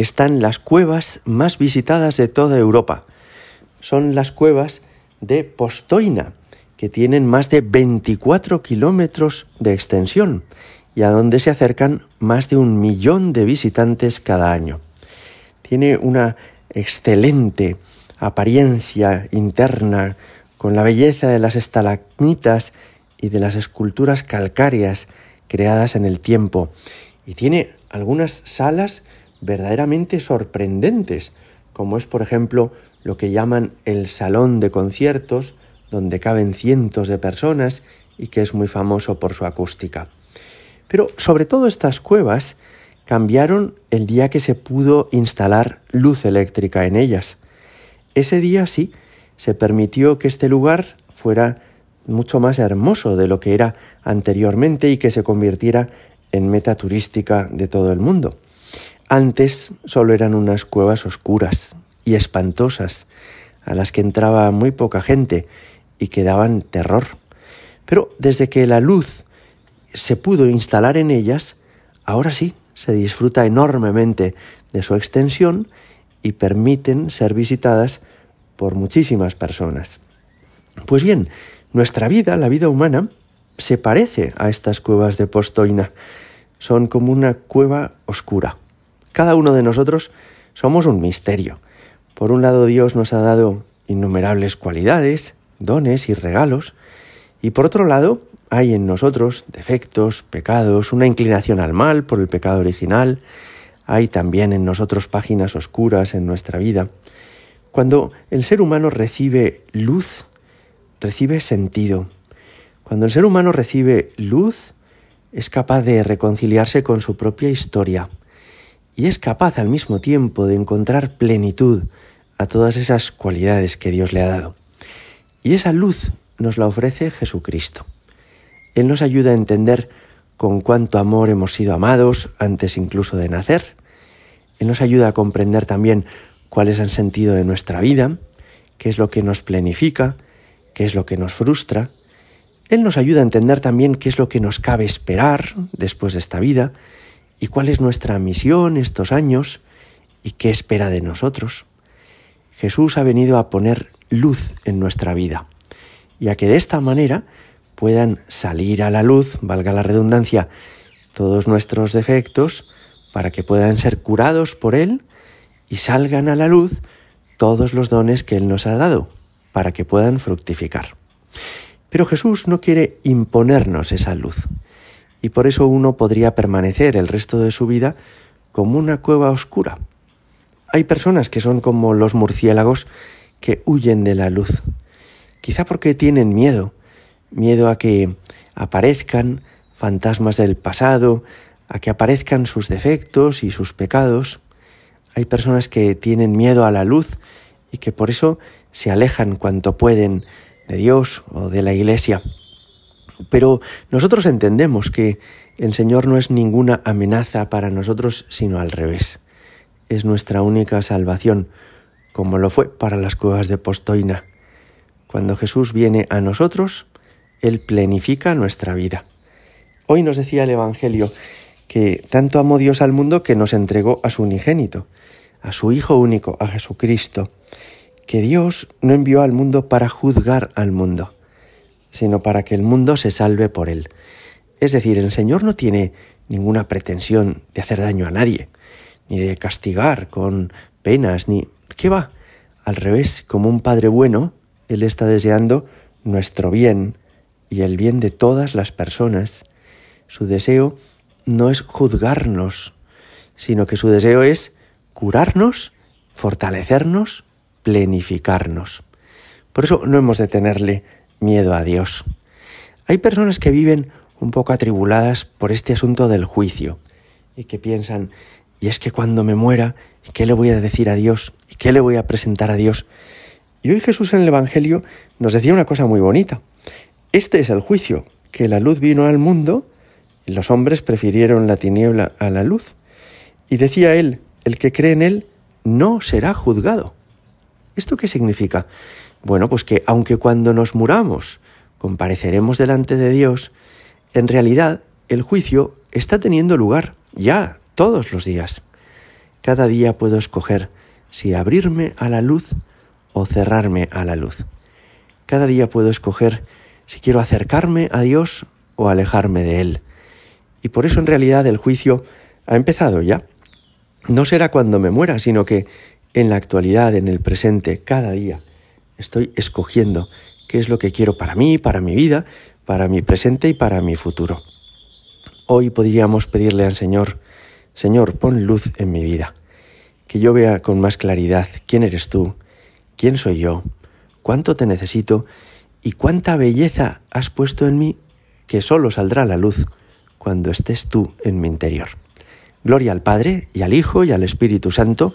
están las cuevas más visitadas de toda Europa. Son las cuevas de Postoina, que tienen más de 24 kilómetros de extensión y a donde se acercan más de un millón de visitantes cada año. Tiene una excelente apariencia interna con la belleza de las estalagmitas y de las esculturas calcáreas creadas en el tiempo y tiene algunas salas verdaderamente sorprendentes, como es por ejemplo lo que llaman el salón de conciertos, donde caben cientos de personas y que es muy famoso por su acústica. Pero sobre todo estas cuevas cambiaron el día que se pudo instalar luz eléctrica en ellas. Ese día sí se permitió que este lugar fuera mucho más hermoso de lo que era anteriormente y que se convirtiera en meta turística de todo el mundo. Antes solo eran unas cuevas oscuras y espantosas, a las que entraba muy poca gente y que daban terror. Pero desde que la luz se pudo instalar en ellas, ahora sí se disfruta enormemente de su extensión y permiten ser visitadas por muchísimas personas. Pues bien, nuestra vida, la vida humana, se parece a estas cuevas de Postoina. Son como una cueva oscura, cada uno de nosotros somos un misterio. Por un lado Dios nos ha dado innumerables cualidades, dones y regalos, y por otro lado hay en nosotros defectos, pecados, una inclinación al mal por el pecado original, hay también en nosotros páginas oscuras en nuestra vida. Cuando el ser humano recibe luz, recibe sentido. Cuando el ser humano recibe luz, es capaz de reconciliarse con su propia historia y es capaz al mismo tiempo de encontrar plenitud a todas esas cualidades que Dios le ha dado. Y esa luz nos la ofrece Jesucristo. Él nos ayuda a entender con cuánto amor hemos sido amados antes incluso de nacer. Él nos ayuda a comprender también cuál es el sentido de nuestra vida, qué es lo que nos planifica, qué es lo que nos frustra. Él nos ayuda a entender también qué es lo que nos cabe esperar después de esta vida y cuál es nuestra misión estos años y qué espera de nosotros. Jesús ha venido a poner luz en nuestra vida y a que de esta manera puedan salir a la luz, valga la redundancia, todos nuestros defectos para que puedan ser curados por Él y salgan a la luz todos los dones que Él nos ha dado para que puedan fructificar. Pero Jesús no quiere imponernos esa luz y por eso uno podría permanecer el resto de su vida como una cueva oscura. Hay personas que son como los murciélagos que huyen de la luz, quizá porque tienen miedo, miedo a que aparezcan fantasmas del pasado, a que aparezcan sus defectos y sus pecados. Hay personas que tienen miedo a la luz y que por eso se alejan cuanto pueden de Dios o de la Iglesia. Pero nosotros entendemos que el Señor no es ninguna amenaza para nosotros, sino al revés. Es nuestra única salvación, como lo fue para las cuevas de Postoina. Cuando Jesús viene a nosotros, Él plenifica nuestra vida. Hoy nos decía el Evangelio que tanto amó Dios al mundo que nos entregó a su unigénito, a su Hijo único, a Jesucristo, que Dios no envió al mundo para juzgar al mundo, sino para que el mundo se salve por él. Es decir, el Señor no tiene ninguna pretensión de hacer daño a nadie, ni de castigar con penas, ni... ¿Qué va? Al revés, como un Padre bueno, Él está deseando nuestro bien y el bien de todas las personas. Su deseo no es juzgarnos, sino que su deseo es curarnos, fortalecernos, plenificarnos. Por eso no hemos de tenerle miedo a Dios. Hay personas que viven un poco atribuladas por este asunto del juicio y que piensan, y es que cuando me muera, ¿qué le voy a decir a Dios? ¿Y qué le voy a presentar a Dios? Y hoy Jesús en el Evangelio nos decía una cosa muy bonita. Este es el juicio, que la luz vino al mundo y los hombres prefirieron la tiniebla a la luz. Y decía él, el que cree en él no será juzgado. ¿Esto qué significa? Bueno, pues que aunque cuando nos muramos compareceremos delante de Dios, en realidad el juicio está teniendo lugar ya todos los días. Cada día puedo escoger si abrirme a la luz o cerrarme a la luz. Cada día puedo escoger si quiero acercarme a Dios o alejarme de Él. Y por eso en realidad el juicio ha empezado ya. No será cuando me muera, sino que en la actualidad, en el presente, cada día, estoy escogiendo qué es lo que quiero para mí, para mi vida, para mi presente y para mi futuro. Hoy podríamos pedirle al Señor, Señor, pon luz en mi vida, que yo vea con más claridad quién eres tú, quién soy yo, cuánto te necesito y cuánta belleza has puesto en mí que solo saldrá la luz cuando estés tú en mi interior. Gloria al Padre y al Hijo y al Espíritu Santo,